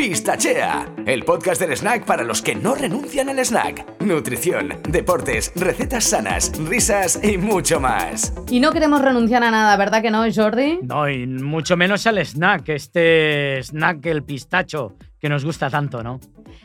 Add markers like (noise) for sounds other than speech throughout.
Pistachea, el podcast del snack para los que no renuncian al snack. Nutrición, deportes, recetas sanas, risas y mucho más. Y no queremos renunciar a nada, ¿verdad que no, Jordi? No, y mucho menos al snack, este snack, el pistacho, que nos gusta tanto, ¿no?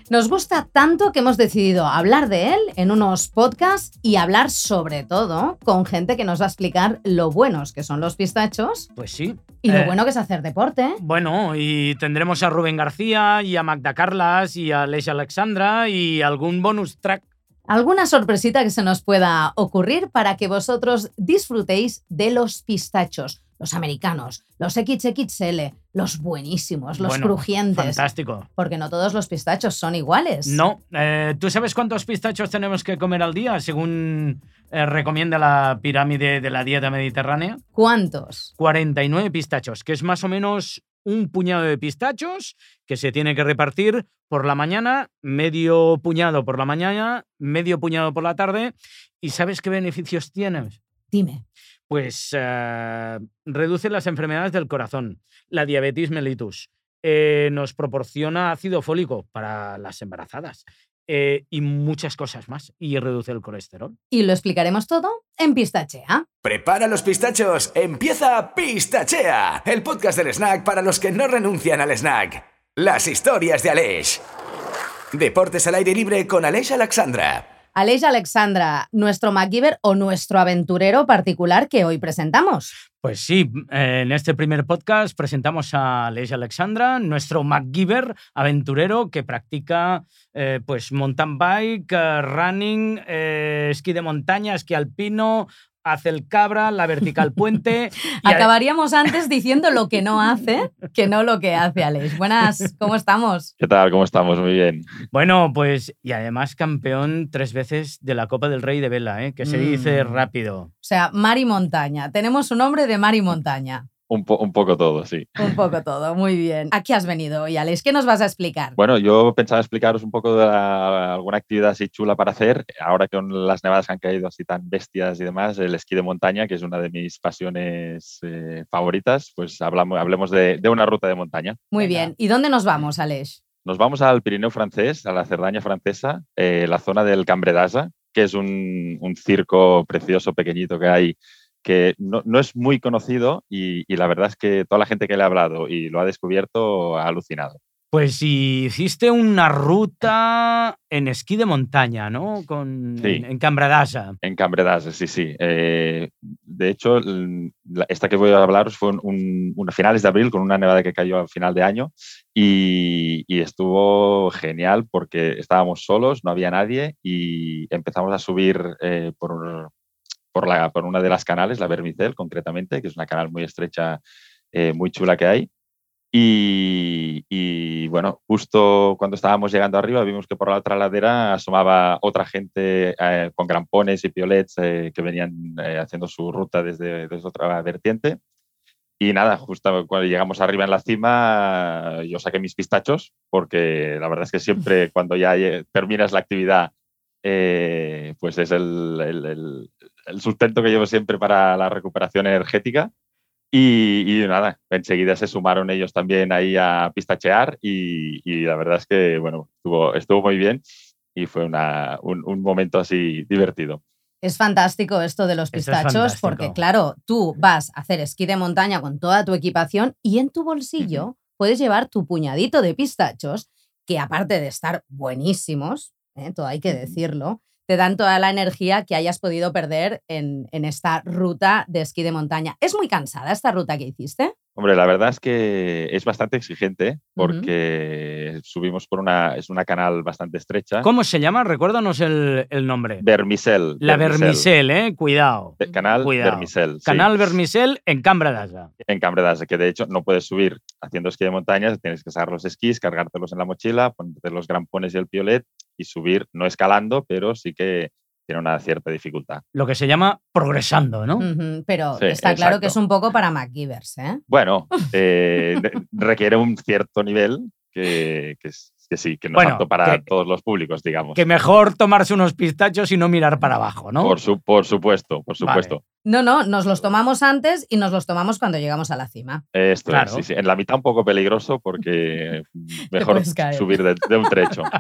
Nos gusta tanto que hemos decidido hablar de él en unos podcasts y hablar sobre todo con gente que nos va a explicar lo buenos que son los pistachos. Pues sí. Y lo Eh, bueno que es hacer deporte. Bueno, y tendremos a Rubén García y a Magda Carlas y a Leisha Alexandra y algún bonus track. Alguna sorpresita que se nos pueda ocurrir para que vosotros disfrutéis de los pistachos. Los americanos, los XXL, los buenísimos, los Bueno, crujientes. Fantástico. Porque no todos los pistachos son iguales. No, eh, ¿tú sabes cuántos pistachos tenemos que comer al día según eh, recomienda la pirámide de la dieta mediterránea? ¿Cuántos? 49 pistachos, que es más o menos un puñado de pistachos que se tiene que repartir por la mañana, medio puñado por la mañana, medio puñado por la tarde. ¿Y sabes qué beneficios tienes? Dime. Pues eh, reduce las enfermedades del corazón, la diabetes mellitus, eh, nos proporciona ácido fólico para las embarazadas eh, y muchas cosas más. Y reduce el colesterol. Y lo explicaremos todo en Pistachea. Prepara los pistachos, empieza Pistachea, el podcast del snack para los que no renuncian al snack. Las historias de Aleix. Deportes al aire libre con Aleix Alexandra. Aleix Alexandra, nuestro MacGyver o nuestro aventurero particular que hoy presentamos. Pues sí, en este primer podcast presentamos a Leis Alexandra, nuestro MacGyver aventurero que practica eh, pues mountain bike, eh, running, eh, esquí de montaña, esquí alpino, hace el cabra, la vertical puente. y a- Acabaríamos antes diciendo lo que no hace que no lo que hace Aleix. Buenas, ¿cómo estamos? ¿Qué tal? ¿Cómo estamos? Muy bien. Bueno, pues y además campeón tres veces de la Copa del Rey de Vela, ¿eh? que se Mm. dice rápido. O sea, mar y montaña. Tenemos un nombre de mar y montaña. Un, po- un poco todo, sí. Un poco todo, muy bien. ¿A qué has venido hoy, Aleix? ¿Qué nos vas a explicar? Bueno, yo pensaba explicaros un poco de la- alguna actividad así chula para hacer. Ahora con las nevadas que han caído así tan bestias y demás, el esquí de montaña, que es una de mis pasiones eh, favoritas, pues hablamos, hablemos de, de una ruta de montaña. Muy Venga. bien. ¿Y dónde nos vamos, Aleix? Nos vamos al Pirineo francés, a la Cerdaña francesa, eh, la zona del Cambre d'Asa, que es un, un circo precioso, pequeñito que hay, que no, no es muy conocido y, y la verdad es que toda la gente que le ha hablado y lo ha descubierto ha alucinado. Pues hiciste una ruta en esquí de montaña, ¿no? Con, Sí. en, en Cambradasa. En Cambre d'Asa, sí, sí. Eh, de hecho, esta que voy a hablaros fue un, un- un- a finales de abril con una nevada que cayó a final de año y, y estuvo genial porque estábamos solos, no había nadie y empezamos a subir eh, por, por, la, por una de las canales, la Vermicel concretamente, que es una canal muy estrecha, eh, muy chula que hay. Y, y, bueno, justo cuando estábamos llegando arriba vimos que por la otra ladera asomaba otra gente eh, con grampones y piolets eh, que venían eh, haciendo su ruta desde, desde otra vertiente. Y nada, justo cuando llegamos arriba en la cima, yo saqué mis pistachos, porque la verdad es que siempre (laughs) cuando ya eh, terminas la actividad, eh, pues es el, el- el- el sustento que llevo siempre para la recuperación energética. Y, y nada, enseguida se sumaron ellos también ahí a pistachear y, y la verdad es que, bueno, estuvo, estuvo muy bien y fue una- un, un momento así divertido. Es fantástico esto de los es pistachos porque, claro, tú vas a hacer esquí de montaña con toda tu equipación y en tu bolsillo puedes llevar tu puñadito de pistachos que aparte de estar buenísimos, ¿eh? todo hay que decirlo, te dan toda la energía que hayas podido perder en, en esta ruta de esquí de montaña. ¿Es muy cansada esta ruta que hiciste? Hombre, la verdad es que es bastante exigente porque subimos por una, es una canal bastante estrecha. ¿Cómo se llama? Recuérdanos el, el nombre. Vermicel. La Vermicel, ¿eh? Cuidado. Canal Cuidado. Sí. Canal Vermicel en Cambradasa. en Cambre d'Ase, que de hecho no puedes subir haciendo esquí de montaña, tienes que sacar los esquís, cargártelos en la mochila, ponerte los grampones y el piolet y subir, no escalando, pero sí que tiene una cierta dificultad. Lo que se llama progresando, ¿no? Pero Sí, está claro que es un poco para MacGyvers, ¿eh? Bueno, (laughs) eh, requiere un cierto nivel que, que es- que sí, que no Bueno, es apto para que- todos los públicos, digamos. Que mejor tomarse unos pistachos y no mirar para abajo, ¿no? Por, su- por supuesto, por Vale. supuesto. No, no, nos los tomamos antes y nos los tomamos cuando llegamos a la cima. Esto Claro. es, sí, sí. En la mitad un poco peligroso porque (laughs) mejor subir de, de un trecho. (laughs)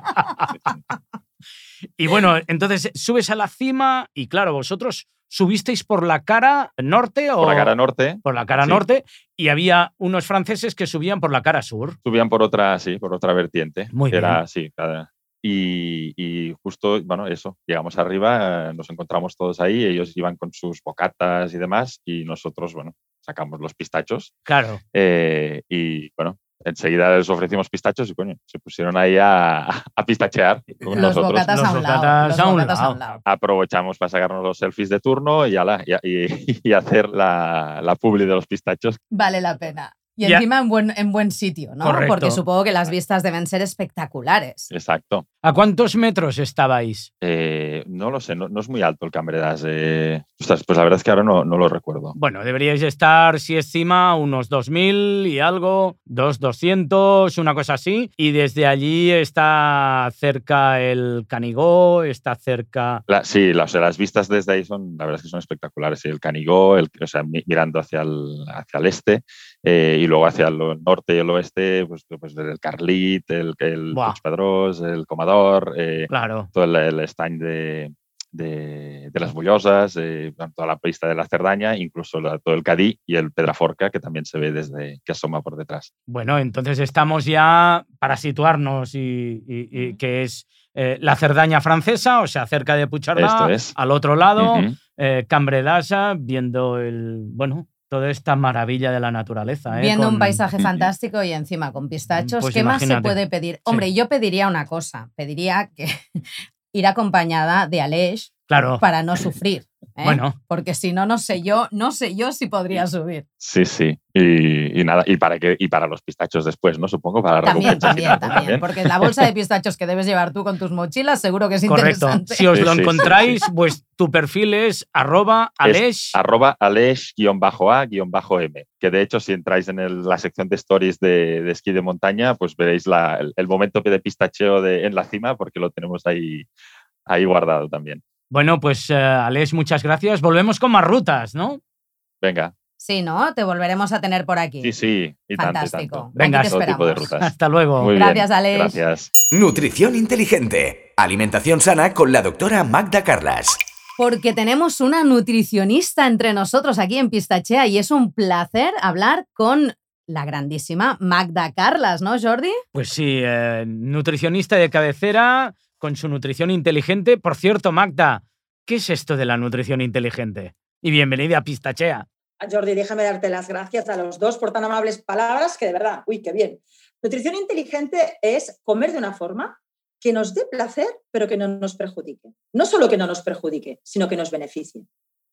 Y bueno, entonces subes a la cima y claro, vosotros subisteis por la cara norte o Por la cara norte por la cara sí. norte y había unos franceses que subían por la cara sur. subían por otra, sí, por otra vertiente. Muy que bien. Era, sí, cada- y, y justo, bueno, eso, llegamos arriba, nos encontramos todos ahí, ellos iban con sus bocatas y demás, y nosotros, bueno, sacamos los pistachos Claro. eh, y, bueno, enseguida les ofrecimos pistachos y, coño, se pusieron ahí a, a pistachear con los nosotros. bocatas Los a un lado. los a un bocatas a lado. un lado. Aprovechamos para sacarnos los selfies de turno y, ala, y, y- y hacer la, la publi de los pistachos. Vale la pena. Y Ya. encima en buen, en buen sitio, ¿no? Correcto. Porque supongo que las vistas deben ser espectaculares. Exacto. ¿A cuántos metros estabais? Eh, no lo sé, no, no es muy alto el Cambredas. Eh. Ostras, pues la verdad es que ahora no, no lo recuerdo. Bueno, deberíais estar, si es cima, unos 2.000 y algo, 2.200, una cosa así. Y desde allí está cerca el Canigó, está cerca... La- sí, la- o sea, las vistas desde ahí son, la verdad es que son espectaculares. El Canigó, el, o sea, mi- mirando hacia el, hacia el este eh, y luego hacia el norte y el oeste, pues, pues el Carlit, el, el Pedrós, el Comador, eh, Claro. todo el, el estany de, de, de las Bullosas, eh, toda la pista de la Cerdaña, incluso la- todo el Cadí y el Pedraforca, que también se ve desde que asoma por detrás. Bueno, entonces estamos ya para situarnos y, y- y que es eh, la Cerdaña francesa, o sea, cerca de es. al otro lado, Ujú. eh, Cambredasa, viendo el, bueno, toda esta maravilla de la naturaleza. ¿eh? Viendo un paisaje fantástico y encima con pistachos, Pues ¿qué más se puede pedir? Hombre, yo pediría una cosa. Pediría que (laughs) ir acompañada de Aleix Claro, para no sufrir. (laughs) ¿eh? bueno, Porque si no, no sé yo, no sé yo si podría subir. Sí, sí. Y, y nada, y para, que, y para los pistachos después, ¿no? Supongo, para la También, también, final, también. Porque la bolsa de (laughs) pistachos que debes llevar tú con tus mochilas seguro que es correcto. interesante. Si os Sí, lo sí, sí, encontráis, pues tu perfil es arroba alesh. Arroba alesh-a-m. Que de hecho, si entráis en el- la sección de stories de, de esquí de montaña, pues veréis la- el, el momento de pistacheo de, en la cima, porque lo tenemos ahí, ahí guardado también. Bueno, pues eh, Alesh, muchas gracias. Volvemos con más rutas, ¿no? Venga, Sí, ¿no? Te volveremos a tener por aquí. sí, sí. Y tanto, y Fantástico. tanto. Venga, Aquí te todo tipo de rutas. Hasta luego. Muy Gracias, bien. Alex. Gracias. Nutrición inteligente. Alimentación sana con la doctora Magda Carlas. Porque tenemos una nutricionista entre nosotros aquí en Pistachea y es un placer hablar con la grandísima Magda Carlas, ¿no, Jordi? Pues sí, eh, nutricionista de cabecera con su nutrición inteligente. Por cierto, Magda, ¿qué es esto de la nutrición inteligente? Y bienvenida a Pistachea. Jordi, déjame darte las gracias a los dos por tan amables palabras que de verdad, uy, qué bien. Nutrición inteligente es comer de una forma que nos dé placer, pero que no nos perjudique. No solo que no nos perjudique, sino que nos beneficie,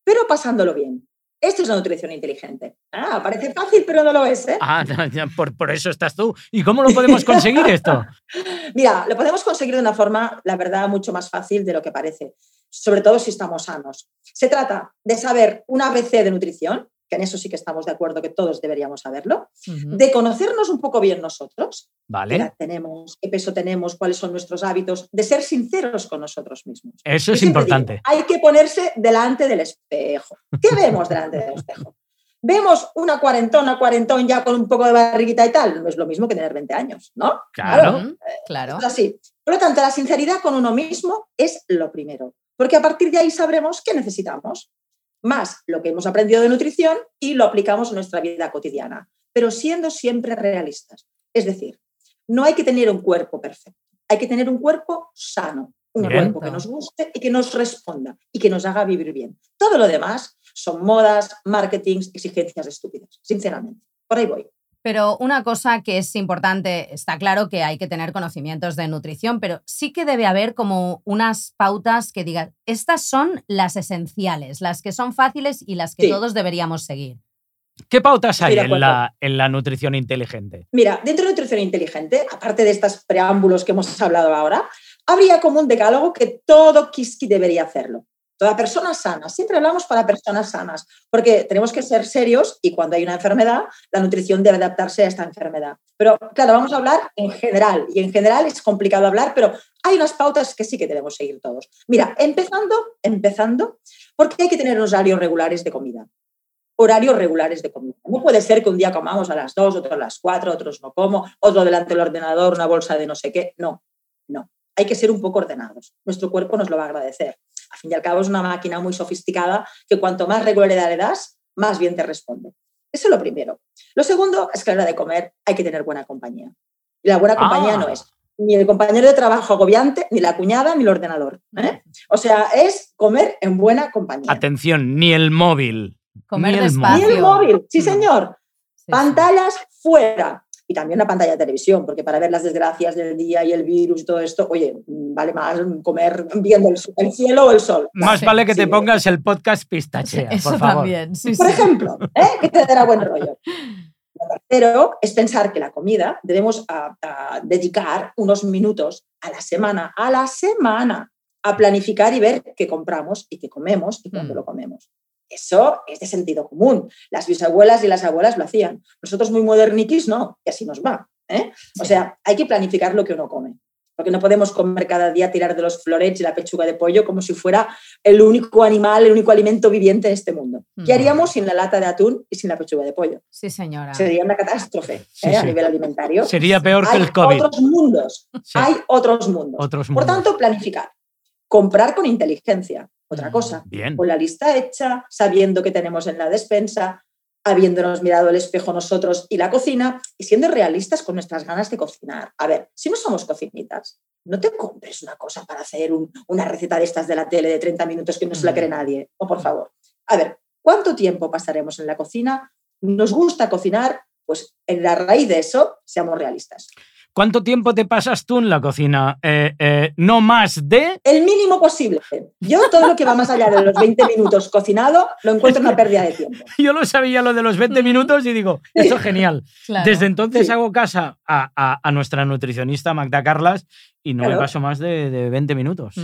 pero pasándolo bien. Esto es la nutrición inteligente. Ah, parece fácil, pero no lo es. ¿eh? Ah, no, ya, por, por eso estás tú. ¿Y cómo lo podemos conseguir esto? (laughs) Mira, lo podemos conseguir de una forma, la verdad, mucho más fácil de lo que parece, sobre todo si estamos sanos. Se trata de saber un ABC de nutrición, que en eso sí que estamos de acuerdo que todos deberíamos saberlo, de conocernos un poco bien nosotros, qué Vale. edad tenemos, qué peso tenemos, cuáles son nuestros hábitos, de ser sinceros con nosotros mismos. Eso Yo es digo, importante. hay que ponerse delante del espejo. ¿Qué vemos delante del espejo? Vemos una cuarentona, cuarentón ya con un poco de barriguita y tal. No es lo mismo que tener 20 años, ¿no? Claro. Claro. Es así. Por lo tanto, la sinceridad con uno mismo es lo primero, porque a partir de ahí sabremos qué necesitamos, más lo que hemos aprendido de nutrición y lo aplicamos en nuestra vida cotidiana, pero siendo siempre realistas. Es decir, no hay que tener un cuerpo perfecto, hay que tener un cuerpo sano, un Bien. cuerpo que nos guste y que nos responda y que nos haga vivir bien. Todo lo demás son modas, marketings, exigencias estúpidas, sinceramente. Por ahí voy. Pero una cosa que es importante, está claro que hay que tener conocimientos de nutrición, pero sí que debe haber como unas pautas que digan, estas son las esenciales, las que son fáciles y las que Sí. todos deberíamos seguir. ¿Qué pautas hay en la, en la nutrición inteligente? Mira, dentro de nutrición inteligente, aparte de estos preámbulos que hemos hablado ahora, habría como un decálogo que todo Kiski debería hacerlo. Toda persona sana. Siempre hablamos para personas sanas, porque tenemos que ser serios y cuando hay una enfermedad, la nutrición debe adaptarse a esta enfermedad. Pero claro, vamos a hablar en general y en general es complicado hablar, pero hay unas pautas que sí que debemos seguir todos. Mira, empezando, empezando, porque hay que tener horarios regulares de comida horarios regulares de comida. No puede ser que un día comamos a las 2, otro a las 4, otros no como, otro delante del ordenador, una bolsa de no sé qué. No, no. Hay que ser un poco ordenados. Nuestro cuerpo nos lo va a agradecer. Al fin y al cabo es una máquina muy sofisticada que cuanto más regularidad le das, más bien te responde. Eso es lo primero. Lo segundo es que a la hora de comer hay que tener buena compañía. Y la buena compañía no ah. es ni el compañero de trabajo agobiante, ni la cuñada, ni el ordenador. ¿eh? O sea, es comer en buena compañía. Atención, ni el móvil. Comer ni el Ni el móvil, sí señor. Pantallas fuera. Y también una pantalla de televisión, porque para ver las desgracias del día y el virus y todo esto, oye, vale más comer viendo el, cielo o el sol. Más vale que te pongas el podcast pistachea, por favor. También, por ejemplo, ¿eh? que te dará buen rollo. (laughs) Lo tercero es pensar que la comida debemos dedicar unos minutos a la semana, a la semana, a planificar y ver qué compramos y qué comemos y cuándo mm. lo comemos. Eso es de sentido común. Las bisabuelas y las abuelas lo hacían. Nosotros muy moderniquis no, y así nos va. ¿eh? O sea, hay que planificar lo que uno come. Porque no podemos comer cada día, tirar de los florets y la pechuga de pollo como si fuera el único animal, el único alimento viviente en este mundo. ¿Qué haríamos sin la lata de atún y sin la pechuga de pollo? Sí, señora. Sería una catástrofe ¿eh? a nivel alimentario. Sería peor que el COVID. Hay otros mundos. Hay otros mundos. otros mundos. Por tanto, planificar. Comprar con inteligencia otra mm, cosa. Con la lista hecha, sabiendo que tenemos en la despensa, habiéndonos mirado el espejo nosotros y la cocina y siendo realistas con nuestras ganas de cocinar. A ver, si no somos cocinitas, no te compres una cosa para hacer una receta de estas de la tele de 30 minutos que no se la cree mm. nadie. O por favor. A ver, ¿cuánto tiempo pasaremos en la cocina? ¿Nos gusta cocinar? Pues en la raíz de eso, seamos realistas. ¿Cuánto tiempo te pasas tú en la cocina? Eh, eh, no más de... El mínimo posible. Yo todo lo que va más allá de los 20 minutos cocinado lo encuentro una pérdida de tiempo. (laughs) Yo lo sabía lo de los 20 minutos y digo, eso es genial. (laughs) Desde entonces hago casa a, nuestra nutricionista Magda Carlas y no me paso más de, 20 minutos.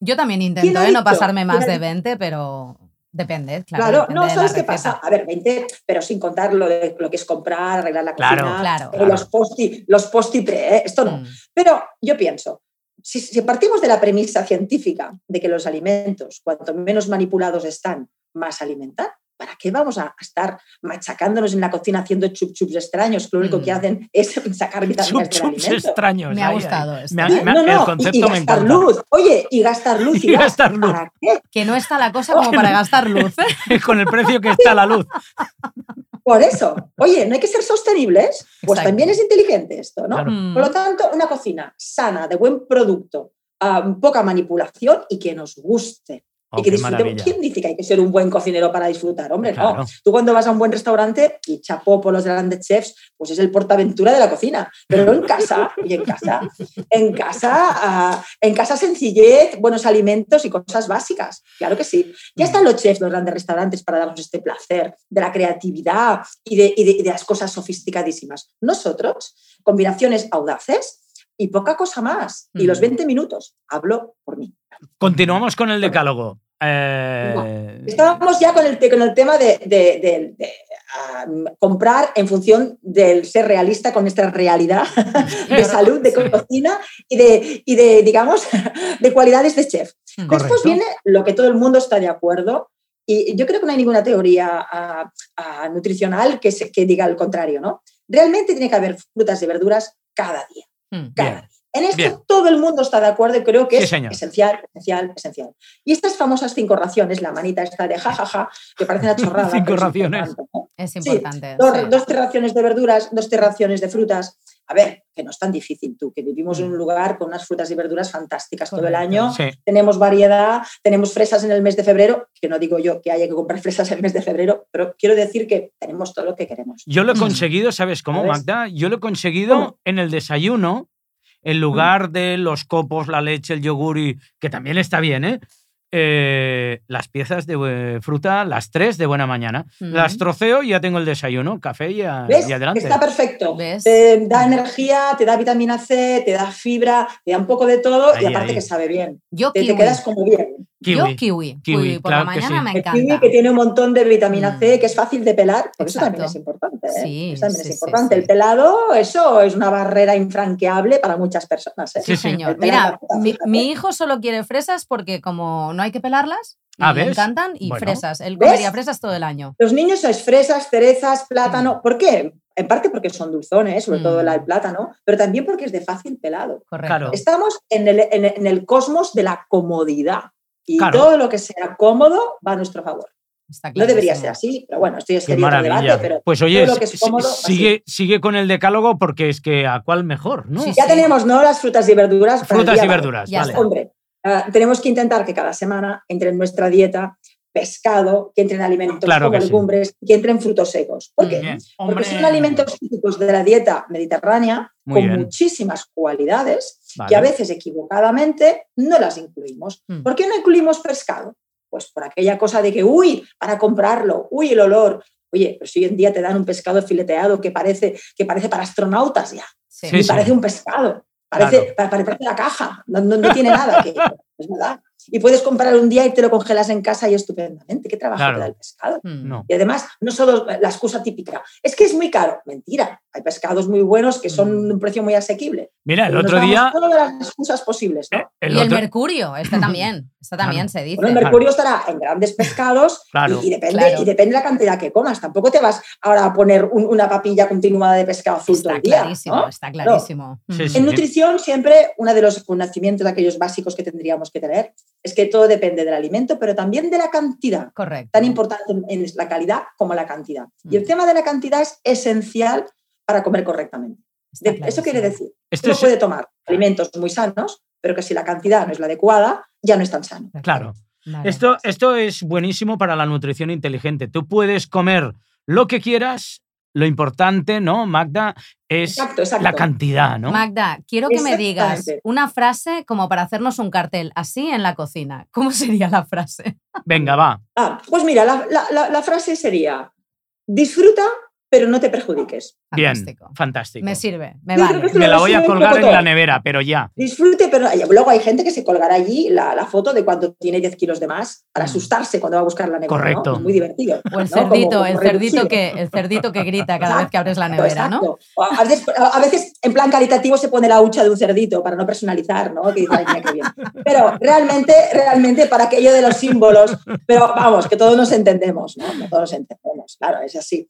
Yo también intento ¿eh? no pasarme más de 20, pero Depende, claro. Claro, no, ¿sabes qué pasa? A ver, 20, pero sin contar lo, de, lo que es comprar, arreglar la cocina, claro, los post los post pre, ¿eh? esto no. Mm. Pero yo pienso, si, si, partimos de la premisa científica de que los alimentos, cuanto menos manipulados están, más alimentan, ¿para qué vamos a estar machacándonos en la cocina haciendo chup chups extraños? Que lo único que mm. hacen es (laughs) sacar vitaminas del alimento. extraños. Me ha gustado esto. no, no, el concepto y, gastar luz. Oye, y gastar (laughs) luz. Y, gastar luz. ¿Para qué? Que no está la cosa como para gastar luz. ¿eh? (laughs) Con el precio que está la luz. Por eso, oye, no hay que ser sostenibles, pues también es inteligente esto, ¿no? Por lo tanto, una cocina sana, de buen producto, ah, poca manipulación y que nos guste. Oh, y que disfrutemos. ¿Quién dice que hay que ser un buen cocinero para disfrutar? Hombre, no. Tú cuando vas a un buen restaurante y chapó por los grandes chefs, pues es el portaventura de la cocina. Pero no en casa, (laughs) y en casa, en casa, ah, en casa sencillez, buenos alimentos y cosas básicas. Claro que sí. Ya están los chefs, los grandes restaurantes para darnos este placer de la creatividad y de, y de las cosas sofisticadísimas. Nosotros, combinaciones audaces, y poca cosa más. Y los 20 minutos, hablo por mí. Continuamos con el decálogo. Eh, estábamos ya con el, con el tema de, comprar en función del ser realista con nuestra realidad (laughs) de salud, de cocina y de, y de, digamos, (laughs) de cualidades de chef. Después viene lo que todo el mundo está de acuerdo y yo creo que no hay ninguna teoría nutricional que, se, que diga el contrario, ¿no? Realmente tiene que haber frutas y verduras cada día. Hmm, en esto todo el mundo está de acuerdo y creo que es esencial, esencial, esencial. Y estas famosas cinco raciones, la manita esta de jajaja, (laughs) que parece una chorrada. cinco raciones. Es importante. dos, raciones de verduras, dos raciones de frutas. A ver, que no es tan difícil tú, que vivimos en un hmm. lugar con unas frutas y verduras fantásticas todo el año. Tenemos variedad, tenemos fresas en el mes de febrero, que no digo yo que haya que comprar (laughs) fresas en el mes de febrero, pero quiero decir que tenemos todo lo que queremos. Yo lo he conseguido, ¿sabes cómo, Magda? Yo lo he conseguido en el desayuno en lugar de los copos, la leche, el yogur, y, que también está bien, ¿eh? Eh, las piezas de fruta, las tres de buena mañana. Las troceo y ya tengo el desayuno, café y, adelante. Está perfecto. Te da energía, te da vitamina C, te da fibra, te da un poco de todo y aparte que sabe bien. Yo te, quedas como bien. Yo Kiwi. kiwi. Kiwi, Kiwi, por claro la mañana sí. me El encanta. kiwi que tiene un montón de vitamina C, Mm. que es fácil de pelar, porque eso también es importante. ¿eh? Sí, eso también sí, es importante. sí. El pelado, eso es una barrera infranqueable para muchas personas. ¿eh? Sí, señor. El Mira, la mi, hijo solo quiere fresas porque como no hay que pelarlas, Ah, le encantan y Bueno. fresas. Él ¿Ves? comería fresas todo el año. Los niños es fresas, cerezas, Mm. plátano. ¿Por qué? En parte porque son dulzones, sobre todo Mm. el plátano, pero también porque es de fácil pelado. Correcto. Estamos en el, en el- en el cosmos de la comodidad. Y Claro. todo lo que sea cómodo va a nuestro favor. Está No debería ser así, pero bueno, estoy Qué escribiendo maravilla. debate, pero pues oye, todo lo que es cómodo, sigue, sigue con el decálogo porque es que a cuál mejor, ¿no? Sí, ya sí. tenemos ¿no? las frutas y verduras. para el Frutas día y verduras, Ya vale. está. Hombre, ah, tenemos que intentar que cada semana entre en nuestra dieta pescado, que entren alimentos Claro como sí. legumbres, que entren frutos secos. ¿Por qué? Bien. Porque son alimentos típicos de la dieta mediterránea Muy con bien. muchísimas cualidades Vale. que a veces equivocadamente no las incluimos. Mm. ¿Por qué no incluimos pescado? Pues por aquella cosa de que, uy, para comprarlo, uy, el olor. Oye, pero si hoy en día te dan un pescado fileteado que parece, que parece para astronautas ya, Sí. Sí, y sí. parece un pescado, parece, pa- parece la caja, no, no- no tiene nada que... (laughs) Es verdad. Y puedes comprar un día y te lo congelas en casa y estupendamente. ¿Qué trabajo Claro. te da el pescado? Mm. No. Y además, no solo la excusa típica, es que es muy caro. Mentira, hay pescados muy buenos que son Mm. de un precio muy asequible. Mira, el Pero otro día. Todas las excusas posibles, ¿no? eh, el y el mercurio, este (laughs) también. Este también se dice. Bueno, el mercurio estará en grandes pescados Claro. y, y depende, Claro. y depende de la cantidad que comas. Tampoco te vas ahora a poner un- una papilla continuada de pescado azul todo Está el día. clarísimo, ¿no? está clarísimo. Mm. sí. En nutrición, siempre uno de los conocimientos de aquellos básicos que tendríamos que tener es que todo depende del alimento, pero también de la cantidad. Correcto. Tan importante en la calidad como la cantidad. Y el Mm. tema de la cantidad es esencial para comer correctamente. De- eso quiere decir, Esto uno es- puede tomar alimentos muy sanos, pero que si la cantidad no es la adecuada, ya no es tan sano. Claro. Vale. Esto, esto es buenísimo para la nutrición inteligente. Tú puedes comer lo que quieras. Lo importante, ¿no, Magda? Es Exacto, exacto. la cantidad, ¿no? Magda, quiero que me digas una frase como para hacernos un cartel así en la cocina. ¿Cómo sería la frase? Venga, va. Ah, pues mira, la, la- la- la frase sería, disfruta, pero no te perjudiques. Bien, Fantástico. fantástico. Me sirve, me vale. Me la voy a colgar en la nevera, pero ya. Disfrute, pero luego hay gente que se colgará allí la, la foto de cuando tiene 10 kilos de más para asustarse cuando va a buscar la nevera. ¿no? Correcto. Es muy divertido. O el cerdito, como el cerdito que, el cerdito que grita cada vez que abres la nevera, ¿no? Exacto. A veces, a veces, en plan caritativo, se pone la hucha de un cerdito para no personalizar, ¿no? Que dice, "Ay, mira qué bien". Pero realmente, realmente, para aquello de los símbolos, pero vamos, que todos nos entendemos, ¿no? No todos nos entendemos, claro, es así.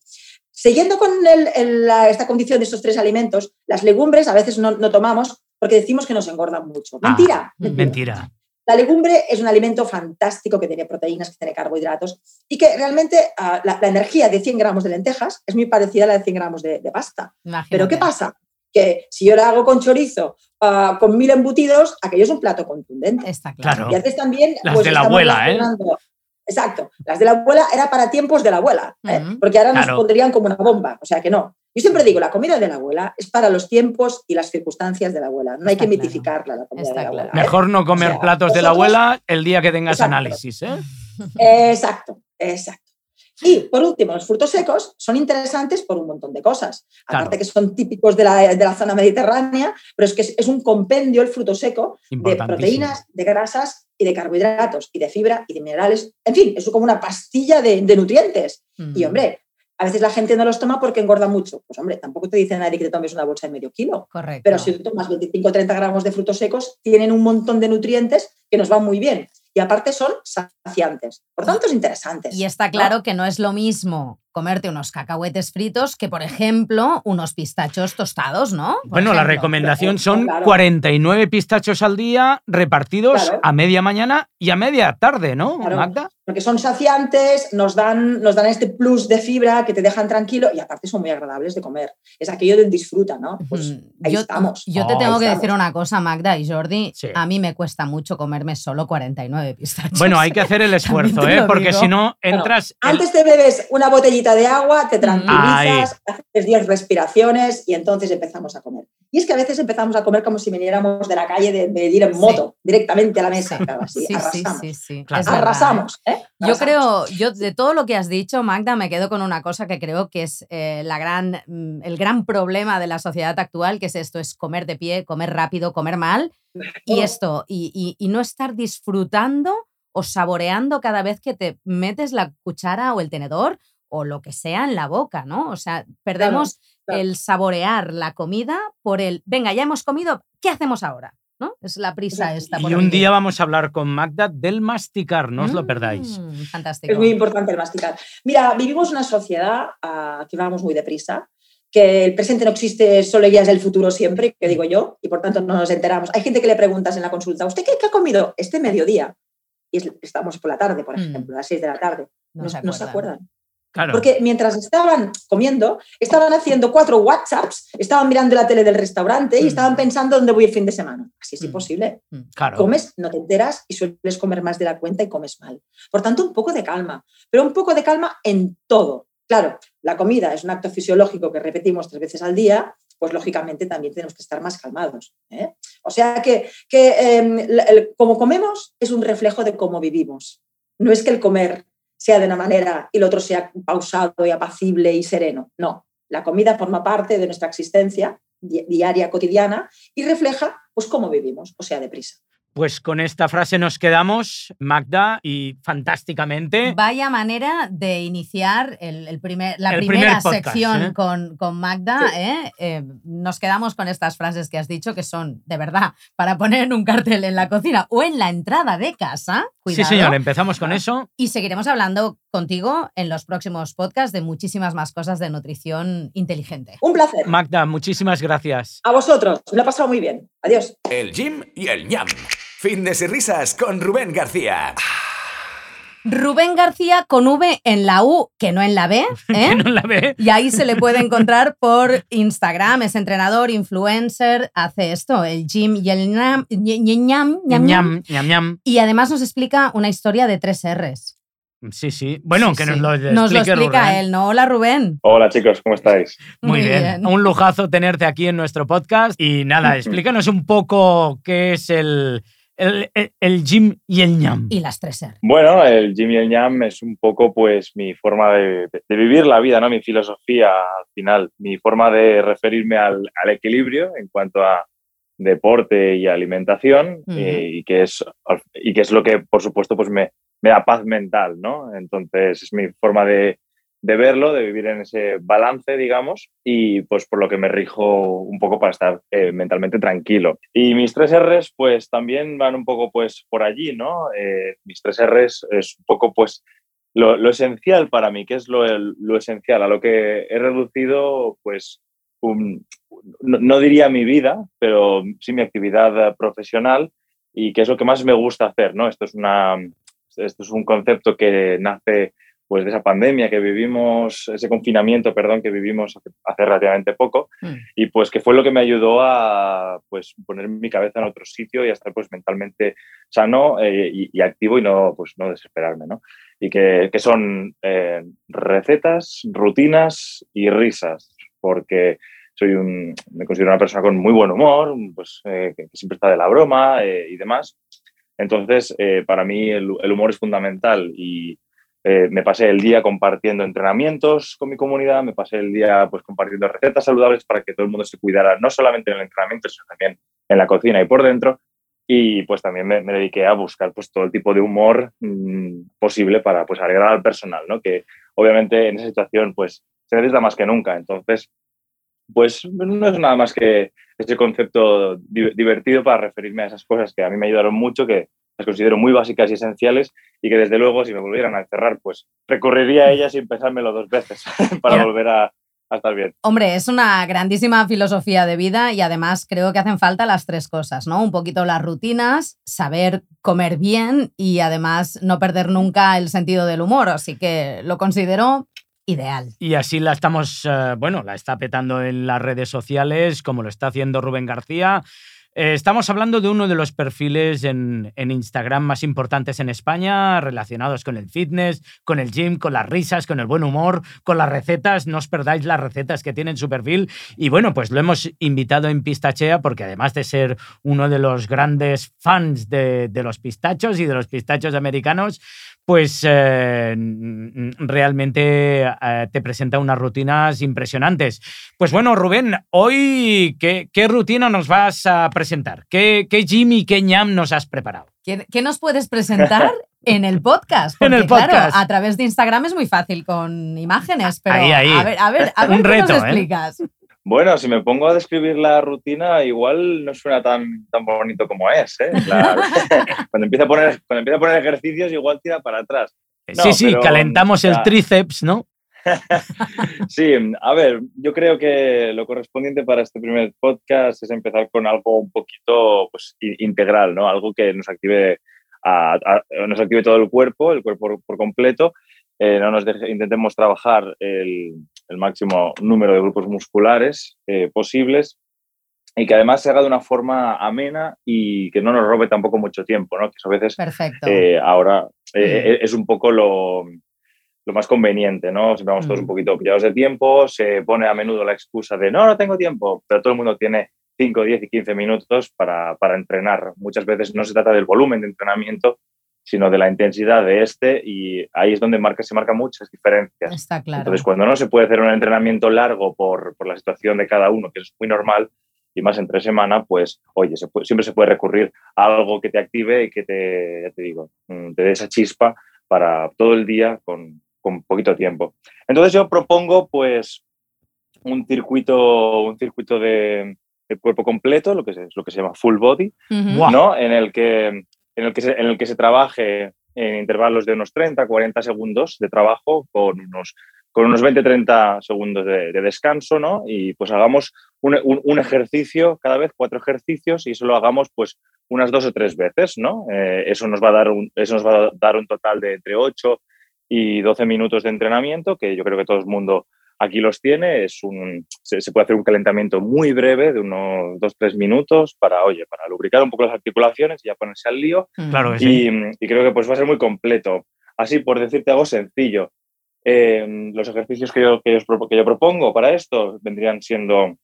Siguiendo con el- el- la- esta condición de estos tres alimentos, las legumbres a veces no, no tomamos porque decimos que nos engordan mucho. Ah, Mentira. mentira. Mentira. La legumbre es un alimento fantástico que tiene proteínas, que tiene carbohidratos y que realmente ah, la, la energía de 100 gramos de lentejas es muy parecida a la de 100 gramos de, de pasta. Imagínate. Pero ¿qué pasa? Que si yo la hago con chorizo, ah, con mil embutidos, aquello es un plato contundente. Está claro. Y haces también... Las pues, de la abuela, ¿eh? Exacto. Las de la abuela era para tiempos de la abuela, ¿eh? Porque ahora Claro. nos pondrían como una bomba. O sea que no. Yo siempre digo, la comida de la abuela es para los tiempos y las circunstancias de la abuela. No hay que claro. mitificarla, la comida Está de la claro. abuela. ¿eh? Mejor no comer O sea, platos de la abuela el día que tengas Exacto. análisis, ¿eh? Exacto, exacto. Y por último, los frutos secos son interesantes por un montón de cosas. Aparte Claro. que son típicos de la, de la zona mediterránea, pero es que es, es un compendio el fruto seco de proteínas, de grasas y de carbohidratos y de fibra y de minerales. En fin, es como una pastilla de, de nutrientes. Mm. Y hombre, a veces la gente no los toma porque engorda mucho. Pues hombre, tampoco te dice nadie que te tomes una bolsa de medio kilo. Correcto. Pero si tú tomas 25 o 30 gramos de frutos secos, tienen un montón de nutrientes que nos van muy bien. Y aparte son saciantes. Por tanto, es interesantes. Y está ¿no? claro que no es lo mismo comerte unos cacahuetes fritos que, por ejemplo, unos pistachos tostados, ¿no? Por Bueno, la recomendación son claro. 49 pistachos al día repartidos Claro. a media mañana y a media tarde, ¿no, Claro. Magda? Porque son saciantes, nos dan, nos dan este plus de fibra que te dejan tranquilo y aparte son muy agradables de comer. Es aquello del disfruta, ¿no? Pues ahí yo, estamos. Yo te Oh, tengo que estamos. decir una cosa, Magda y Jordi. Sí. A mí me cuesta mucho comerme solo 49 pistachos. Bueno, hay que hacer el (laughs) esfuerzo, ¿eh? Porque digo. si no, entras... en- Antes te bebes una botellita de agua, te tranquilizas, Ahí. haces 10 respiraciones y entonces empezamos a comer. Y es que a veces empezamos a comer como si viniéramos de la calle de, de ir en Sí. moto, directamente a la mesa. claro, así, Sí, sí, arrasamos. sí, sí. Claro. ¿eh? Arrasamos, ¿eh? Yo Arrasamos. creo, yo de todo lo que has dicho, Magda, me quedo con una cosa que creo que es eh, la gran, mm, el gran problema de la sociedad actual, que es esto, es comer de pie, comer rápido, comer mal, y esto, y, y- y no estar disfrutando o saboreando cada vez que te metes la cuchara o el tenedor o lo que sea en la boca, ¿no? O sea, perdemos claro. el saborear la comida por el, venga, ya hemos comido, ¿qué hacemos ahora? ¿No? Es la prisa esta. Y por un vivir. día vamos a hablar con Magda del masticar, no os lo perdáis. Mm, Fantástico. Es muy importante el masticar. Mira, vivimos una sociedad ah, que vamos muy deprisa, que el presente no existe, solo ya es el futuro siempre, que digo yo, y por tanto no nos enteramos. Hay gente que le preguntas en la consulta, ¿usted qué, qué ha comido este mediodía? Y es- estamos por la tarde, por Mm. ejemplo, a las 6 de la tarde. No No, se no se acuerdan. Claro. Porque mientras estaban comiendo, estaban haciendo cuatro WhatsApps, estaban mirando la tele del restaurante y Mm. estaban pensando dónde voy el fin de semana. Así es Mm. imposible. claro. Comes, no te enteras y sueles comer más de la cuenta y comes mal. Por tanto, un poco de calma, pero un poco de calma en todo. Claro, la comida es un acto fisiológico que repetimos tres veces al día, pues lógicamente también tenemos que estar más calmados. ¿eh? O sea que, que eh, el- como comemos es un reflejo de cómo vivimos. No es que el comer sea de una manera y el otro sea pausado y apacible y sereno. No, la comida forma parte de nuestra existencia di- diaria, cotidiana, y refleja pues cómo vivimos, o sea, deprisa. Pues con esta frase nos quedamos, Magda, y fantásticamente. Vaya manera de iniciar el, el primer, la El primera primer podcast, sección ¿eh? con, con Magda. Sí. ¿eh? Eh, nos quedamos con estas frases que has dicho que son, de verdad, para poner en un cartel en la cocina o en la entrada de casa. Sí, Cuidado. señor, empezamos con eso. Y seguiremos hablando contigo en los próximos podcasts de muchísimas más cosas de nutrición inteligente. Un placer. Magda, muchísimas gracias. A vosotros. Me lo he pasado muy bien. Adiós. El Jim y el ñam. Fitness y risas con Rubén García. Rubén García con V en la U, que no en la B. (laughs) ¿eh? ¿Que no la ve? Y ahí se le puede encontrar por Instagram, es entrenador, influencer, hace esto, el gym y el ñam, ñam, ñam, ñam. Ñam, ñam, ñam. Y además nos explica una historia de tres R's. Sí, sí. Bueno, Sí, que sí. nos lo explique, Nos lo explica Rubén. él, ¿no? Hola, Rubén. Hola chicos, ¿cómo estáis? Muy, bien. Un lujazo tenerte aquí en nuestro podcast. Y nada, (laughs) explícanos un poco qué es el, el, el, el gym y el ñam. Y las tres R. Bueno, el Jim y el Ñam es un poco pues mi forma de, de vivir la vida, ¿no? Mi filosofía al final, mi forma de referirme al, al equilibrio en cuanto a deporte y alimentación eh, y, que es, y que es lo que por supuesto pues me, me da paz mental, ¿no? Entonces es mi forma de, de verlo, de vivir en ese balance, digamos, y pues por lo que me rijo un poco para estar eh, mentalmente tranquilo. Y mis tres R's pues también van un poco pues por allí, ¿no? Eh, mis tres R's es un poco pues lo, esencial para mí, que es lo, lo esencial, a lo que he reducido pues no, no diría mi vida, pero sí mi actividad profesional y que es lo que más me gusta hacer, ¿no? Esto es una esto es un concepto que nace pues de esa pandemia que vivimos, ese confinamiento, perdón, que vivimos hace, hace relativamente poco Mm. y pues que fue lo que me ayudó a pues poner mi cabeza en otro sitio y a estar pues mentalmente sano eh, y, y activo y no pues no desesperarme, ¿no? Y que, que son eh, recetas, rutinas y risas, porque soy un, me considero una persona con muy buen humor, pues eh, que, siempre está de la broma eh, y demás. Entonces, para mí el, el humor es fundamental y eh, me pasé el día compartiendo entrenamientos con mi comunidad, me pasé el día pues compartiendo recetas saludables para que todo el mundo se cuidara, no solamente en el entrenamiento, sino también en la cocina y por dentro. Y pues también me, me dediqué a buscar pues todo el tipo de humor mmm, posible para pues alegrar al personal, ¿no? Que obviamente en esa situación pues se necesita más que nunca. Entonces, pues no es nada más que ese concepto di divertido para referirme a esas cosas que a mí me ayudaron mucho, que las considero muy básicas y esenciales y que desde luego si me volvieran a encerrar, pues recurriría a ellas sin pensármelo dos veces (laughs) para Yeah. volver a, a estar bien. Hombre, es una grandísima filosofía de vida y además creo que hacen falta las tres cosas, ¿no? Un poquito las rutinas, saber comer bien y además no perder nunca el sentido del humor. Así que lo considero ideal. Y así la estamos, eh, bueno, la está petando en las redes sociales, como lo está haciendo Rubén García. Eh, estamos hablando de uno de los perfiles en, Instagram más importantes en España, relacionados con el fitness, con el gym, con las risas, con el buen humor, con las recetas. No os perdáis las recetas que tiene en su perfil. Y bueno, pues lo hemos invitado en Pistachea porque además de ser uno de los grandes fans de los pistachos y de los pistachos americanos, pues eh, realmente eh, te presenta unas rutinas impresionantes. Pues bueno, Rubén, hoy, ¿qué, qué rutina nos vas a presentar? ¿Qué, qué Jimmy, qué ñam nos has preparado? ¿Qué, qué nos puedes presentar (laughs) en el podcast? En el Porque, claro, podcast. a través de Instagram es muy fácil con imágenes, pero Ahí, ahí. a ver, a ver, a ver Un qué reto, nos ¿eh? Bueno, si me pongo a describir la rutina, igual no suena tan, tan bonito como es. ¿eh? La- (laughs) cuando, empieza a poner, cuando empieza a poner ejercicios, igual tira para atrás. No, sí, sí, pero, calentamos el tríceps, ¿no? (laughs) Sí, a ver, yo creo que lo correspondiente para este primer podcast es empezar con algo un poquito pues, integral, ¿no? Algo que nos active, a- a- nos active todo el cuerpo, el cuerpo por, por completo. Eh, no nos deje- intentemos trabajar el, el máximo número de grupos musculares eh, posibles y que además se haga de una forma amena y que no nos robe tampoco mucho tiempo, ¿no? Que eso a veces Perfecto. eh, ahora eh, es un poco lo, lo más conveniente, ¿no? Siempre vamos todos Mm. un poquito pillados de tiempo, se pone a menudo la excusa de no, no tengo tiempo, pero todo el mundo tiene 5, 10 y 15 minutos para, para entrenar. Muchas veces no se trata del volumen de entrenamiento, sino de la intensidad de este y ahí es donde marca, se marcan muchas diferencias. Está claro. Entonces, cuando no se puede hacer un entrenamiento largo por, por la situación de cada uno, que es muy normal, y más entre semana, pues, oye, se puede- siempre se puede recurrir a algo que te active y que te, ya te digo, mm, te dé esa chispa para todo el día con, con poquito tiempo. Entonces, yo propongo, pues, un circuito, un circuito de, de cuerpo completo, lo que, es, lo que se llama full body, Ujú. Guau. ¿no? En el que, en el que, se, en el que se trabaje en intervalos de unos 30, 40 segundos de trabajo con unos, con unos 20, 30 segundos de, de descanso, ¿no? Y pues hagamos un, un- ejercicio cada vez, cuatro ejercicios, y eso lo hagamos pues unas dos o tres veces, ¿no? Eh, eso, nos va a dar eso nos va a dar un total de entre 8 y 12 minutos de entrenamiento, que yo creo que todo el mundo aquí los tiene. Es un, se, se puede hacer un calentamiento muy breve de unos 2-3 minutos para, oye, para lubricar un poco las articulaciones y ya ponerse al lío. Mm. Claro que sí. Y, creo que pues va a ser muy completo. Así, por decirte algo sencillo, eh, los ejercicios que yo, que, yo, que propongo para esto vendrían siendo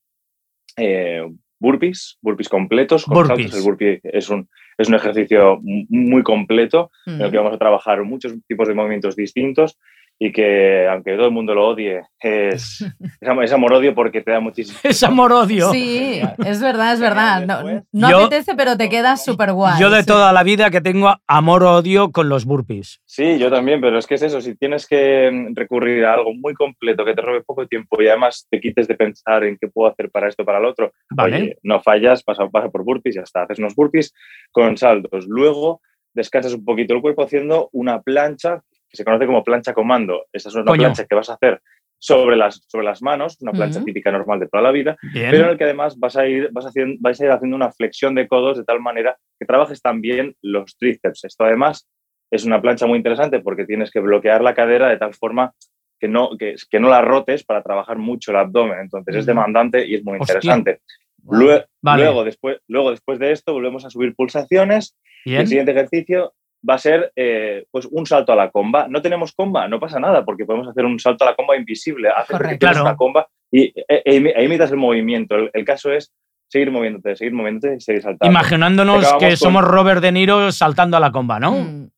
eh, burpees, burpees completos. con Burpees. saltos. El burpee es un, es un ejercicio muy completo en el que Mm. vamos a trabajar muchos tipos de movimientos distintos y que, aunque todo el mundo lo odie, es, (laughs) es, am- es amor-odio porque te da muchísimo. Es amor-odio. Sí, es verdad, es verdad. No, no Yo- apetece, pero te queda súper guay. Yo de sí. toda la vida que tengo amor-odio con los burpees. Sí, yo también, pero es que es eso, si tienes que mm, recurrir a algo muy completo que te robe poco tiempo y además te quites de pensar en qué puedo hacer para esto, para lo otro, Vale. oye, no fallas, pasa, pasa por burpees y ya está, haces unos burpees con saltos. Luego descansas un poquito el cuerpo haciendo una plancha que se conoce como plancha comando. Esta es una Coño. plancha que vas a hacer sobre las, sobre las manos, una plancha típica normal de toda la vida, Bien. pero en el que además vas a ir, vas haciendo, vais a ir haciendo una flexión de codos de tal manera que trabajes también los tríceps. Esto además es una plancha muy interesante porque tienes que bloquear la cadera de tal forma que no, que, que no la rotes para trabajar mucho el abdomen. Entonces es demandante y es muy Hostia. interesante. Vale. Luego, después, luego, después de esto, volvemos a subir pulsaciones y Bien. el siguiente ejercicio va a ser eh, pues un salto a la comba. No tenemos comba, no pasa nada, porque podemos hacer un salto a la comba invisible. Haces que Correcto. tienes Claro. una comba y e, e e imitas el movimiento. El, el caso es seguir moviéndote, seguir moviéndote y seguir saltando. Imaginándonos Acabamos que con- somos Robert De Niro saltando a la comba, ¿no? Mm.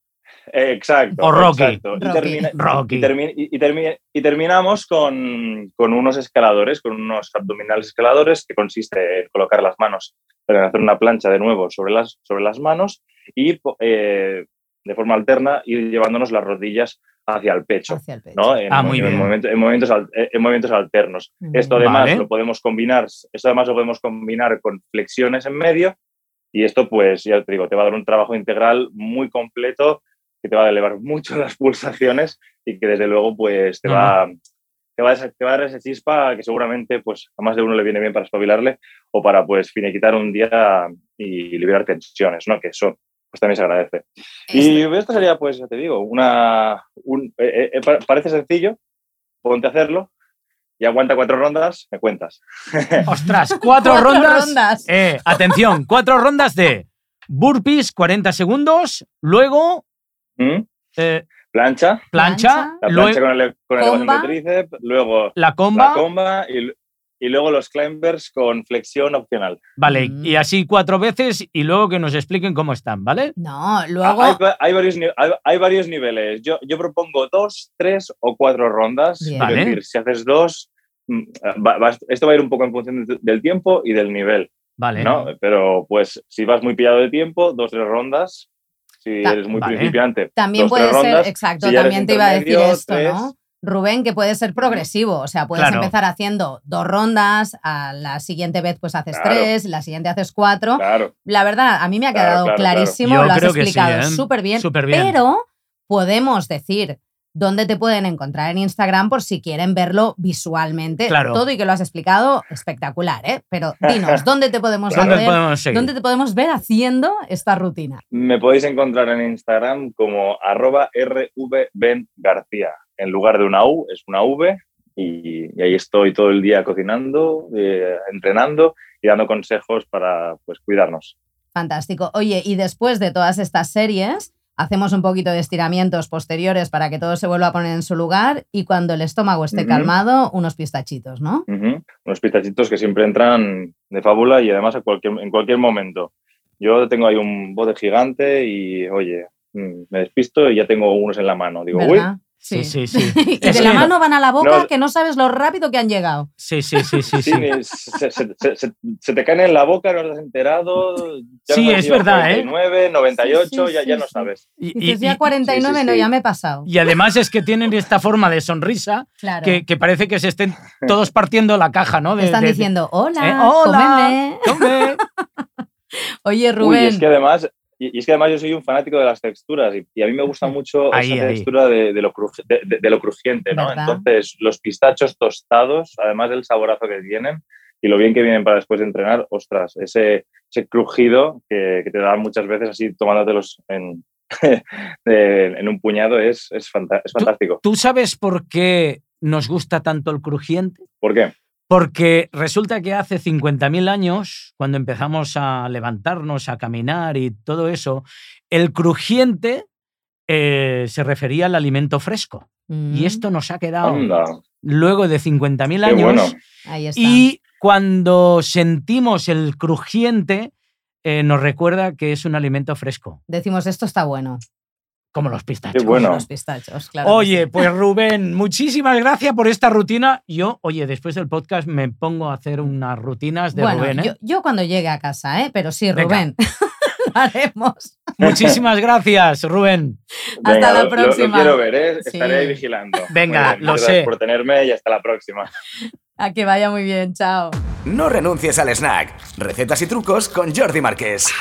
Exacto. O Rocky. exacto. Y, Rocky. termina- Rocky. y termi- y- y termi- y terminamos con, con unos escaladores, con unos abdominales escaladores, que consiste en colocar las manos, en hacer una plancha de nuevo sobre las, sobre las manos y eh, de forma alterna ir llevándonos las rodillas hacia el pecho. Hacia el pecho. ¿no? En, Ah, muy en bien. en movimientos, al- en movimientos alternos. Esto además Vale. lo podemos combinar, esto además lo podemos combinar con flexiones en medio y esto pues ya te digo, te va a dar un trabajo integral muy completo que te va a elevar mucho (laughs) las pulsaciones y que desde luego pues te va, te va, a, te va a dar esa chispa que seguramente pues a más de uno le viene bien para espabilarle o para pues finiquitar un día y liberar tensiones, ¿no? Que eso pues también se agradece. Y esto sería, pues, ya te digo, una. un- eh, eh, pa- parece sencillo, ponte a hacerlo y aguanta cuatro rondas, me cuentas. (laughs) Ostras, cuatro, Cuatro rondas. rondas. Eh, atención, cuatro rondas de burpees, 40 segundos, luego ¿Mm? eh, Plancha, plancha, la luego plancha con, ele- con elevación de tríceps, luego la comba. la comba y, y luego los climbers con flexión opcional. Vale, Mm. y así cuatro veces y luego que nos expliquen cómo están, ¿vale? No, luego. Ah, Hay, hay varios, hay, hay varios niveles. Yo, yo propongo dos, tres o cuatro rondas. Es Vale. decir, si haces dos, mm, va- va- esto va a ir un poco en función de- del tiempo y del nivel. Vale. ¿no? Pero pues si vas muy pillado de tiempo, dos tres rondas Si Ta- eres muy Vale. principiante. También dos, puede ser, rondas. exacto, Si también te iba a decir esto, tres. ¿no? Rubén, que puede ser progresivo, o sea, puedes Claro. empezar haciendo dos rondas, a la siguiente vez pues haces Claro. tres, la siguiente haces cuatro. Claro. La verdad, a mí me ha quedado claro, claro. clarísimo, lo has sí, explicado ¿eh? súper bien, Súper bien. pero podemos decir dónde te pueden encontrar en Instagram por si quieren verlo visualmente. Claro. Todo y que lo has explicado espectacular, ¿eh? Pero dinos, (laughs) ¿dónde te podemos ¿Dónde ver? podemos seguir? ¿Dónde te podemos ver haciendo esta rutina? Me podéis encontrar en Instagram como arroba rvbengarcía. En lugar de una U, es una V. Y, y ahí estoy todo el día cocinando, eh, entrenando y dando consejos para pues, cuidarnos. Fantástico. Oye, y después de todas estas series, hacemos un poquito de estiramientos posteriores para que todo se vuelva a poner en su lugar y cuando el estómago esté calmado, unos pistachitos, ¿no? Unos pistachitos que siempre entran de fábula y además a cualquier, en cualquier momento. Yo tengo ahí un bote gigante y, oye, mm, me despisto y ya tengo unos en la mano. Digo, uy, Sí, sí, sí. (laughs) y Es de la mano van a la boca No. que no sabes lo rápido que han llegado. Sí, sí, sí, sí. sí, se, se- se- se- se te caen en la boca, no has enterado. ya Sí, no es verdad, ¿eh? 49, 98, Sí, sí, ya, sí, ya no sabes. Y, Y ya y- 49, sí, sí, no, sí. ya me he pasado. y además es que tienen esta forma de sonrisa Claro. que, que parece que se estén todos partiendo la caja, ¿no? De- están de- diciendo, hola, Eh, hola, cómeme". come. (laughs) Oye, Uy, Rubén. es que además, y, y es que además yo soy un fanático de las texturas y, y a mí me gusta mucho Ahí, esa ahí. textura de, de lo cruji- de- de- de lo crujiente, ¿no? ¿Verdad? Entonces, los pistachos tostados, además del saborazo que tienen y lo bien que vienen para después de entrenar, ostras, ese, ese crujido que, que te da muchas veces así tomándotelos en, (laughs) en un puñado es, es, fanta- es fantástico. ¿Tú sabes por qué nos gusta tanto el crujiente? ¿Por qué? Porque resulta que hace 50.000 años, cuando empezamos a levantarnos, a caminar y todo eso, el crujiente eh, se refería al alimento fresco. Mm, Y esto nos ha quedado Anda, luego de 50.000 qué años. bueno. Ahí está. Y cuando sentimos el crujiente, eh, nos recuerda que es un alimento fresco, Decimos, esto está bueno. Como los pistachos. Qué bueno. Los pistachos, claro. Oye, sí. pues (laughs) Rubén, muchísimas gracias por esta rutina. Yo, oye, después del podcast me pongo a hacer unas rutinas de bueno, Rubén. ¿eh? yo, yo cuando llegue a casa, ¿eh? Pero sí. Rubén. (laughs) haremos. Muchísimas gracias, Rubén. Hasta la lo- próxima. Lo, quiero ver, ¿eh? Sí. estaré ahí vigilando. Venga, bien, lo sé. gracias por tenerme y hasta la próxima. A que vaya muy bien, chao. No renuncies al snack. Recetas y trucos con Jordi Marqués.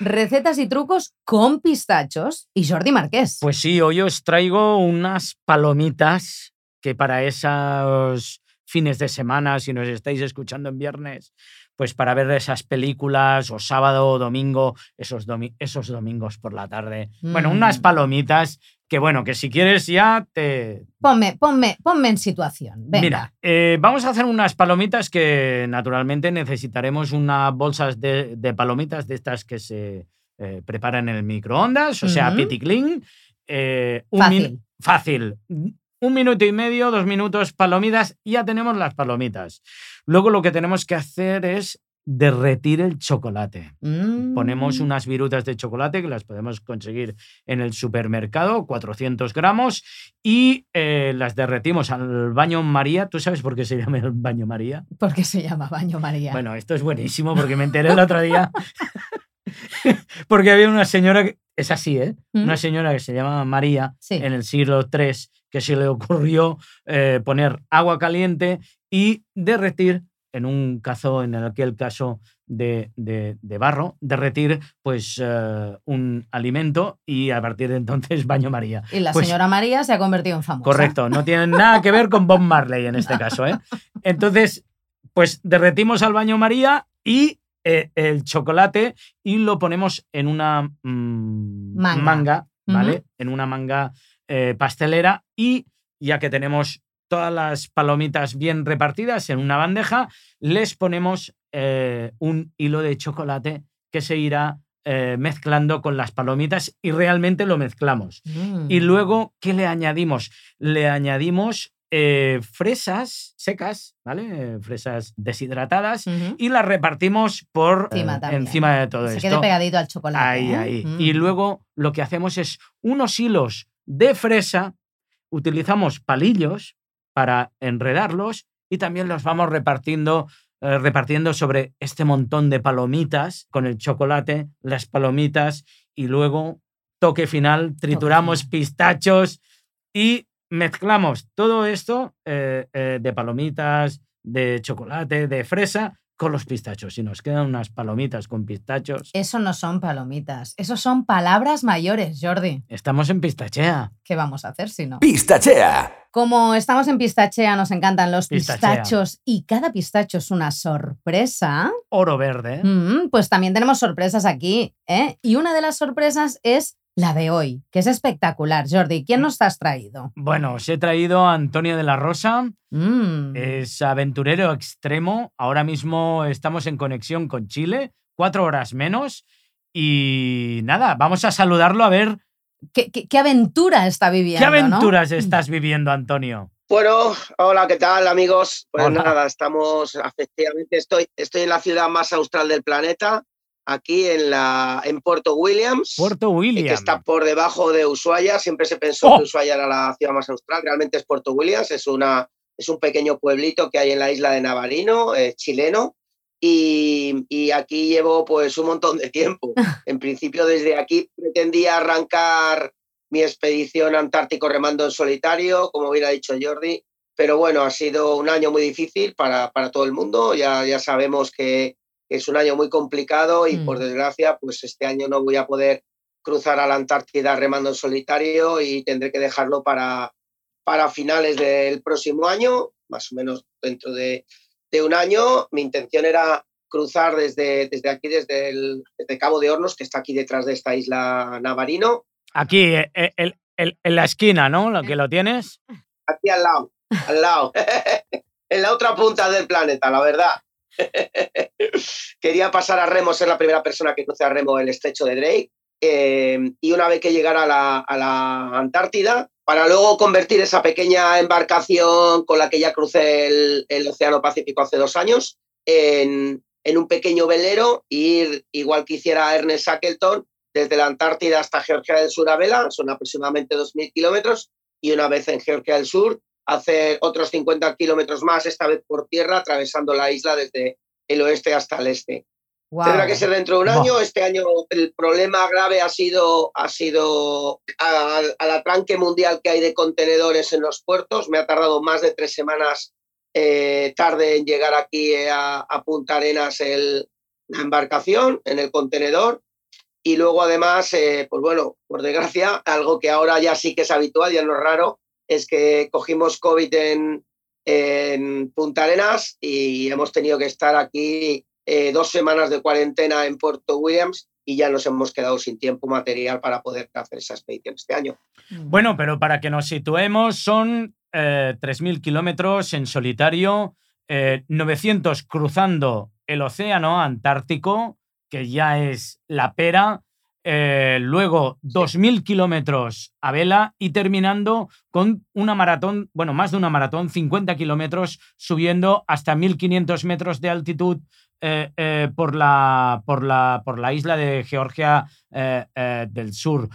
Recetas y trucos con pistachos y Jordi Marqués. Pues sí, hoy os traigo unas palomitas que para esos fines de semana, si nos estáis escuchando en viernes, pues para ver esas películas o sábado o domingo, esos, domi- esos domingos por la tarde. Bueno, Mm. unas palomitas que bueno, que si quieres ya te, Ponme, ponme, ponme en situación. Venga. Mira, eh, vamos a hacer unas palomitas que naturalmente necesitaremos unas bolsas de, de palomitas de estas que se eh, preparan en el microondas, o sea, piticlin. eh, Fácil. fácil. Un minuto y medio, dos minutos, palomitas, ya tenemos las palomitas. Luego lo que tenemos que hacer es derretir el chocolate. Mm. Ponemos unas virutas de chocolate que las podemos conseguir en el supermercado, 400 gramos, y eh, las derretimos al baño María. ¿Tú sabes por qué se llama el baño María? ¿Por qué se llama baño María? Bueno, esto es buenísimo porque me enteré el otro día. (laughs) porque había una señora, que, es así, ¿eh? ¿Mm? Una señora que se llamaba María Sí. en el siglo III que se le ocurrió eh, poner agua caliente y derretir en un cazo, en aquel caso de, de- de barro, derretir pues eh, un alimento y a partir de entonces (laughs) baño María. Y la Pues- señora María se ha convertido en famosa. Correcto, no tiene nada que ver con Bob Marley en este caso. ¿eh? Entonces, pues derretimos al baño María y eh, el chocolate y lo ponemos en una mm, Manga. ¿vale? En una manga eh, pastelera y ya que tenemos todas las palomitas bien repartidas en una bandeja, les ponemos eh, un hilo de chocolate que se irá eh, mezclando con las palomitas y realmente lo mezclamos. Mm. Y luego, ¿qué le añadimos? Le añadimos eh, fresas secas, ¿vale? Fresas deshidratadas y las repartimos por Encima eh, de todo Se esto. quede pegadito al chocolate. Ahí, ahí. Mm. Y luego lo que hacemos es unos hilos de fresa, utilizamos palillos para enredarlos y también los vamos repartiendo, eh, repartiendo sobre este montón de palomitas con el chocolate, las palomitas y luego toque final, trituramos pistachos y mezclamos todo esto eh, eh, de palomitas, de chocolate, de fresa, con los pistachos. Y nos quedan unas palomitas con pistachos. Eso no son palomitas, eso son palabras mayores, Jordi. Estamos en pistachea. ¿Qué vamos a hacer si no? Pistachea. Como estamos en pistachea, nos encantan los Pistachea. pistachos y cada pistacho es una sorpresa. Oro verde. Mm, pues también tenemos sorpresas aquí, ¿eh? Y una de las sorpresas es la de hoy, que es espectacular. Jordi, ¿quién nos has traído? Bueno, os he traído a Antonio de la Rosa. Mm. Es aventurero extremo. Ahora mismo estamos en conexión con Chile, cuatro horas menos. Y nada, vamos a saludarlo a ver ¿Qué, qué- qué aventura está viviendo? qué ¿no? aventuras estás viviendo, Antonio. Bueno, hola, ¿qué tal amigos? Pues Hola. nada, estamos, efectivamente, estoy, estoy en la ciudad más austral del planeta, aquí en, la, en Puerto Williams, Puerto eh, William. que está por debajo de Ushuaia. Siempre se pensó ¡Oh! que Ushuaia era la ciudad más austral, realmente es Puerto Williams, es, una, es un pequeño pueblito que hay en la isla de Navarino, eh, chileno. Y, y aquí llevo pues un montón de tiempo. (laughs) En principio desde aquí pretendía arrancar mi expedición antártico remando en solitario, como ha dicho Jordi, pero bueno, ha sido un año muy difícil para, para todo el mundo, ya, ya sabemos que es un año muy complicado y Mm. por desgracia, pues este año no voy a poder cruzar a la Antártida remando en solitario y tendré que dejarlo para, para finales del próximo año, más o menos dentro de, de un año. Mi intención era cruzar desde, desde aquí, desde el desde Cabo de Hornos, que está aquí detrás de esta isla Navarino, Aquí, eh, eh, el- el- en la esquina, ¿no? Lo que lo tienes. aquí al lado, al lado, (laughs) en la otra punta del planeta, la verdad. (laughs) Quería pasar a remo, ser la primera persona que cruce a remo el estrecho de Drake. eh, y una vez que llegara a la, a la Antártida, para luego convertir esa pequeña embarcación con la que ya crucé el, el Océano Pacífico hace dos años en, en un pequeño velero e ir, igual que hiciera Ernest Shackleton, desde la Antártida hasta Georgia del Sur a vela, son aproximadamente 2.000 kilómetros, y una vez en Georgia del Sur, hacer otros 50 kilómetros más, esta vez por tierra, atravesando la isla desde el oeste hasta el este. Guau. Tendrá que ser dentro de un año. Este año el problema grave ha sido, ha sido al, al atranque mundial que hay de contenedores en los puertos. Me ha tardado más de tres semanas eh, tarde en llegar aquí a, a Punta Arenas el, la embarcación en el contenedor. Y luego además, eh, pues bueno, por desgracia, algo que ahora ya sí que es habitual, ya no es raro, es que cogimos COVID en, Punta Arenas y hemos tenido que estar aquí eh, dos semanas de cuarentena en Puerto Williams y ya nos hemos quedado sin tiempo material para poder hacer esa expedición este año. Bueno, pero para que nos situemos, son eh, 3.000 kilómetros en solitario, eh, 900 cruzando el océano Antártico, que ya es la pera, eh, luego 2.000 kilómetros a vela y terminando con una maratón, bueno, más de una maratón, 50 kilómetros subiendo hasta 1.500 metros de altitud eh, eh, por, la, por, la, por la isla de Georgia eh, del Sur.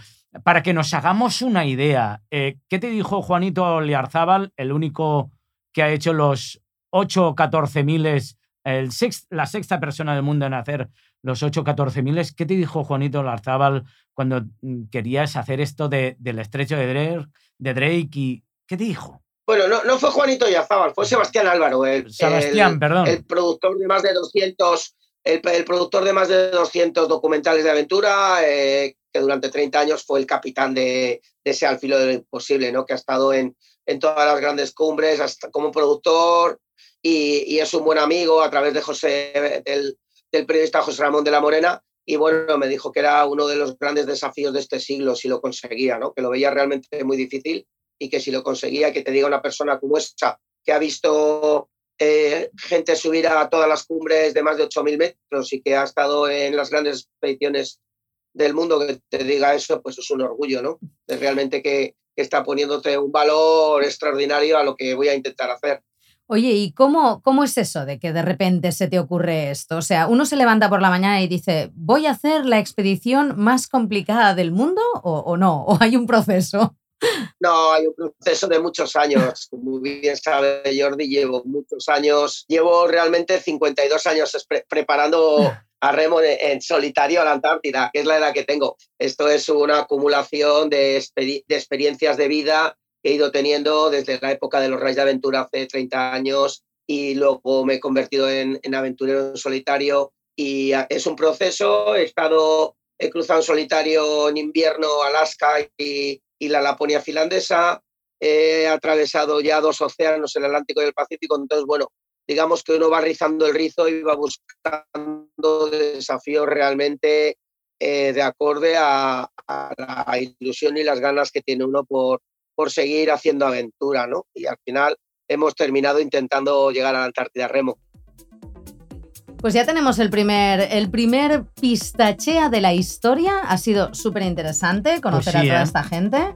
Para que nos hagamos una idea, ¿qué te dijo Juanito Liarzábal, el único que ha hecho los 8 o 14 miles, el la sexta persona del mundo en hacer los 8 o 14 miles? ¿Qué te dijo Juanito Liarzábal cuando mm, querías hacer esto de- del estrecho de Drake, de Drake y qué te dijo? Bueno, no, no fue Juanito Yazábal, fue Sebastián Álvaro, el, Sebastián, el- perdón. el productor de más de 200, el, el productor de más de 200 documentales de aventura, eh, que durante 30 años fue el capitán de, de ese Al filo de lo imposible, ¿no? que ha estado en, en todas las grandes cumbres hasta como productor y, y es un buen amigo a través de José, del, del periodista José Ramón de la Morena. Y bueno, me dijo que era uno de los grandes desafíos de este siglo si lo conseguía, ¿no? que lo veía realmente muy difícil y que si lo conseguía, que te diga una persona como esa, que ha visto eh, gente subir a todas las cumbres de más de 8.000 metros y que ha estado en las grandes expediciones del mundo, que te diga eso, pues es un orgullo, ¿no? De realmente que está poniéndote un valor extraordinario a lo que voy a intentar hacer. Oye, ¿y cómo, cómo es eso de que de repente se te ocurre esto? O sea, uno se levanta por la mañana y dice, voy a hacer la expedición más complicada del mundo o, o no, o hay un proceso. No, hay un proceso de muchos años. Como bien sabe Jordi, llevo muchos años, llevo realmente 52 años pre- preparando (laughs) a remo en solitario a la Antártida, que es la edad que tengo. Esto es una acumulación de, de experiencias de vida he ido teniendo desde la época de los rayos de aventura hace 30 años y luego me he convertido en, en aventurero en solitario. Y es un proceso, he estado, he cruzado en solitario en invierno Alaska y, y la Laponia finlandesa, he atravesado ya dos océanos, el Atlántico y el Pacífico, entonces bueno, digamos que uno va rizando el rizo y va buscando desafíos realmente eh, de acorde a, la ilusión y las ganas que tiene uno por, por seguir haciendo aventura, ¿no? Y al final hemos terminado intentando llegar a la Antártida Remo. Pues ya tenemos el primer, el primer pistachea de la historia. Ha sido súper interesante conocer pues a toda ¿eh? esta gente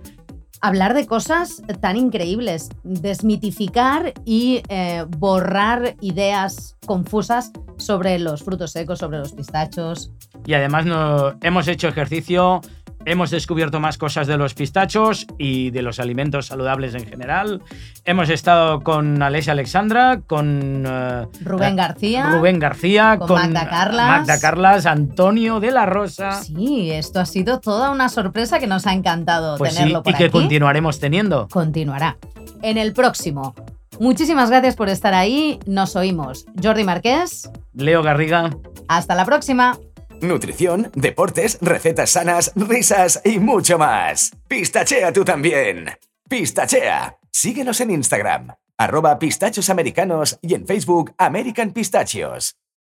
hablar de cosas tan increíbles, desmitificar y eh, borrar ideas confusas sobre los frutos secos, sobre los pistachos. Y además no, hemos hecho ejercicio Hemos descubierto más cosas de los pistachos y de los alimentos saludables en general. Hemos estado con Alessia Alexandra, con eh, Rubén García, Rubén García, con, Magda Carlas, Magda Carlas, Antonio de la Rosa. Sí, esto ha sido toda una sorpresa que nos ha encantado pues tenerlo sí, y que continuaremos teniendo. Continuará. En el próximo. Muchísimas gracias por estar ahí. Nos oímos. Jordi Marqués. Leo Garriga. Hasta la próxima. Nutrición, deportes, recetas sanas, risas y mucho más. Pistachea tú también. Pistachea. Síguenos en Instagram, arroba pistachos americanos y en Facebook American Pistachios.